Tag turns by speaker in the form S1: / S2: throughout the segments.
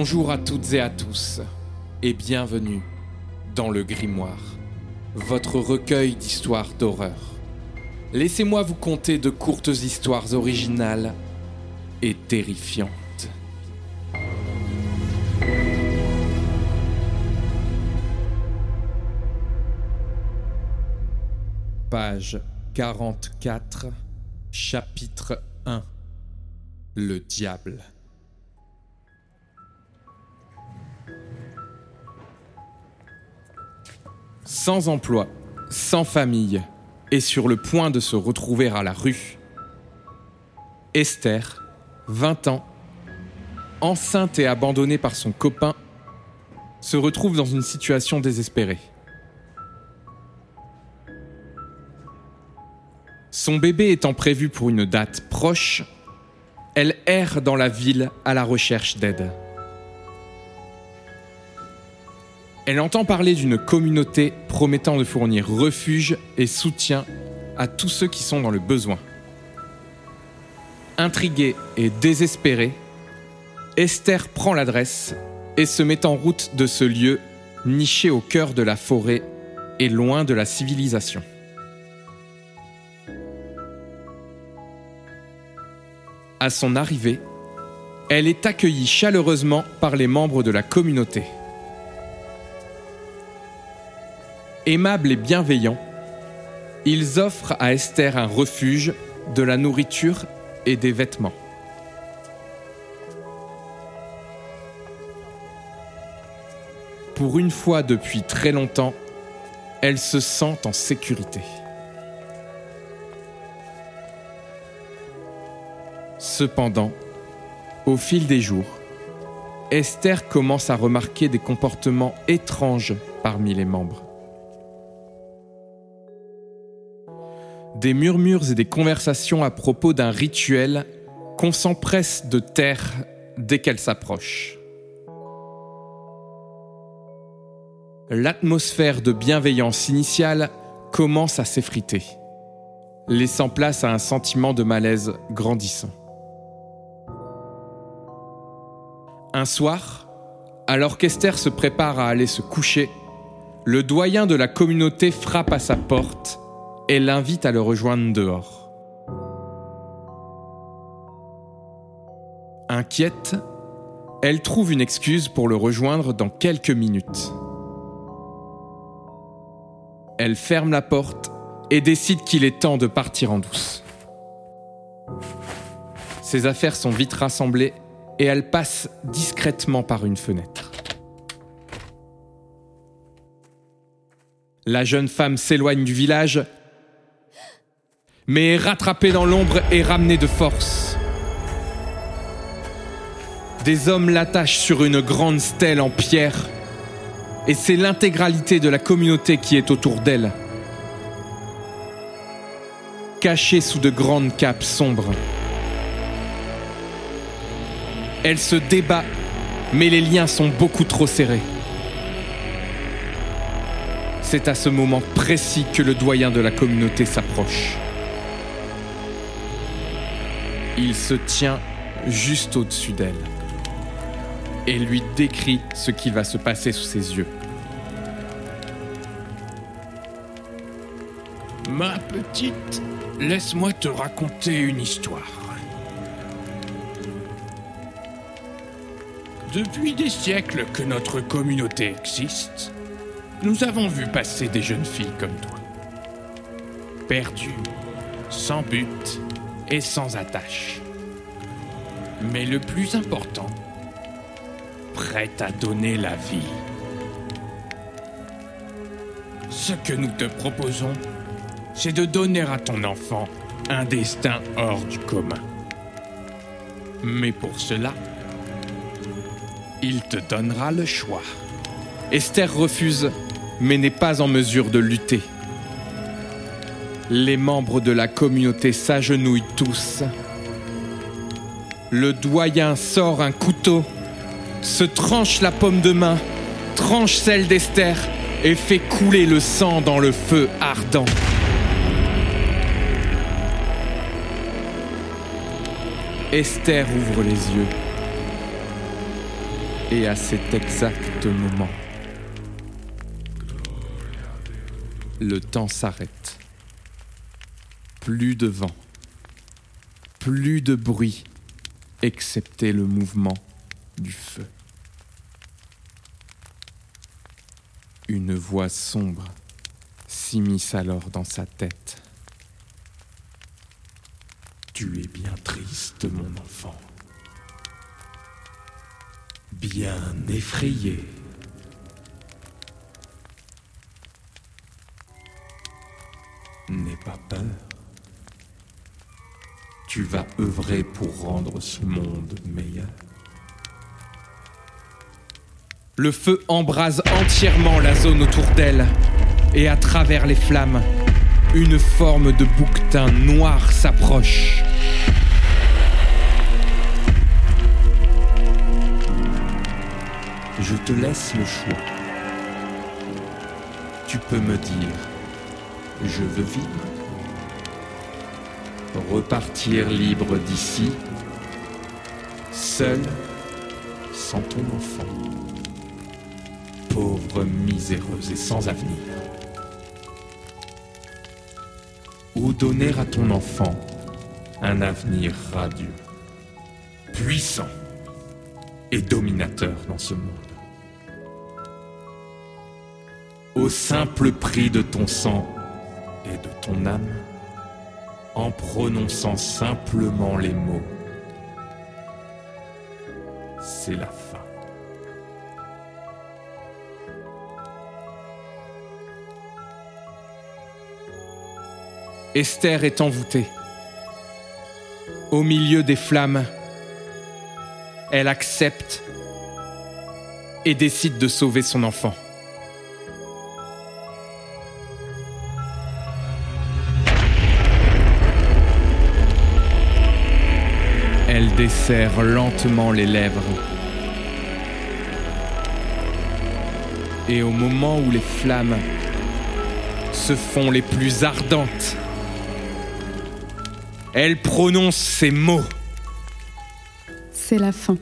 S1: Bonjour à toutes et à tous, et bienvenue dans le Grimoire, votre recueil d'histoires d'horreur. Laissez-moi vous conter de courtes histoires originales et terrifiantes. Page 44, chapitre 1 Le diable. Sans emploi, sans famille et sur le point de se retrouver à la rue. Esther, 20 ans, enceinte et abandonnée par son copain, se retrouve dans une situation désespérée. Son bébé étant prévu pour une date proche, elle erre dans la ville à la recherche d'aide. Elle entend parler d'une communauté promettant de fournir refuge et soutien à tous ceux qui sont dans le besoin. Intriguée et désespérée, Esther prend l'adresse et se met en route de ce lieu niché au cœur de la forêt et loin de la civilisation. À son arrivée, elle est accueillie chaleureusement par les membres de la communauté. Aimables et bienveillants, ils offrent à Esther un refuge, de la nourriture et des vêtements. Pour une fois depuis très longtemps, elle se sent en sécurité. Cependant, au fil des jours, Esther commence à remarquer des comportements étranges parmi les membres. Des murmures et des conversations à propos d'un rituel qu'on s'empresse de taire dès qu'elle s'approche. L'atmosphère de bienveillance initiale commence à s'effriter, laissant place à un sentiment de malaise grandissant. Un soir, alors qu'Esther se prépare à aller se coucher, le doyen de la communauté frappe à sa porte et l'invite à le rejoindre dehors. Inquiète, elle trouve une excuse pour le rejoindre dans quelques minutes. Elle ferme la porte et décide qu'il est temps de partir en douce. Ses affaires sont vite rassemblées et elle passe discrètement par une fenêtre. La jeune femme s'éloigne du village mais est rattrapé dans l'ombre et ramené de force. Des hommes l'attachent sur une grande stèle en pierre, et c'est l'intégralité de la communauté qui est autour d'elle, cachée sous de grandes capes sombres. Elle se débat, mais les liens sont beaucoup trop serrés. C'est à ce moment précis que le doyen de la communauté s'approche. Il se tient juste au-dessus d'elle et lui décrit ce qui va se passer sous ses yeux.
S2: Ma petite, laisse-moi te raconter une histoire. Depuis des siècles que notre communauté existe, nous avons vu passer des jeunes filles comme toi. Perdues, sans but et sans attache. Mais le plus important, prêtes à donner la vie. Ce que nous te proposons, c'est de donner à ton enfant un destin hors du commun. Mais pour cela, il te donnera le choix.
S1: Esther refuse, mais n'est pas en mesure de lutter. Les membres de la communauté s'agenouillent tous. Le doyen sort un couteau, se tranche la paume de main, tranche celle d'Esther et fait couler le sang dans le feu ardent. Esther ouvre les yeux. Et à cet exact moment, le temps s'arrête. Plus de vent, plus de bruit, excepté le mouvement du feu. Une voix sombre s'immisce alors dans sa tête.
S2: Tu es bien triste, mon enfant. Bien effrayé. N'aie pas peur. Tu vas œuvrer pour rendre ce monde meilleur.
S1: Le feu embrase entièrement la zone autour d'elle, et à travers les flammes, une forme de bouquetin noir s'approche.
S2: Je te laisse le choix. Tu peux me dire, je veux vivre. Repartir libre d'ici, seul, sans ton enfant. Pauvre, miséreuse et sans avenir. Ou donner à ton enfant un avenir radieux, puissant et dominateur dans ce monde? Au simple prix de ton sang et de ton âme, en prononçant simplement les mots. C'est la fin.
S1: Esther est envoûtée. Au milieu des flammes, elle accepte et décide de sauver son enfant. Desserre lentement les lèvres. Et au moment où les flammes se font les plus ardentes, elle prononce ces mots.
S3: C'est la fin.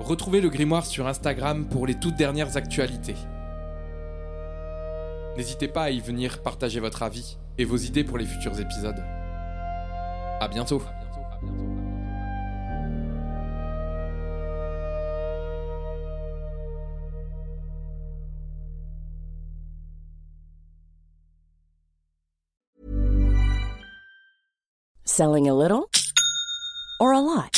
S1: Retrouvez le grimoire sur Instagram pour les toutes dernières actualités. N'hésitez pas à y venir partager votre avis et vos idées pour les futurs épisodes. À bientôt.
S4: Selling a little or a lot?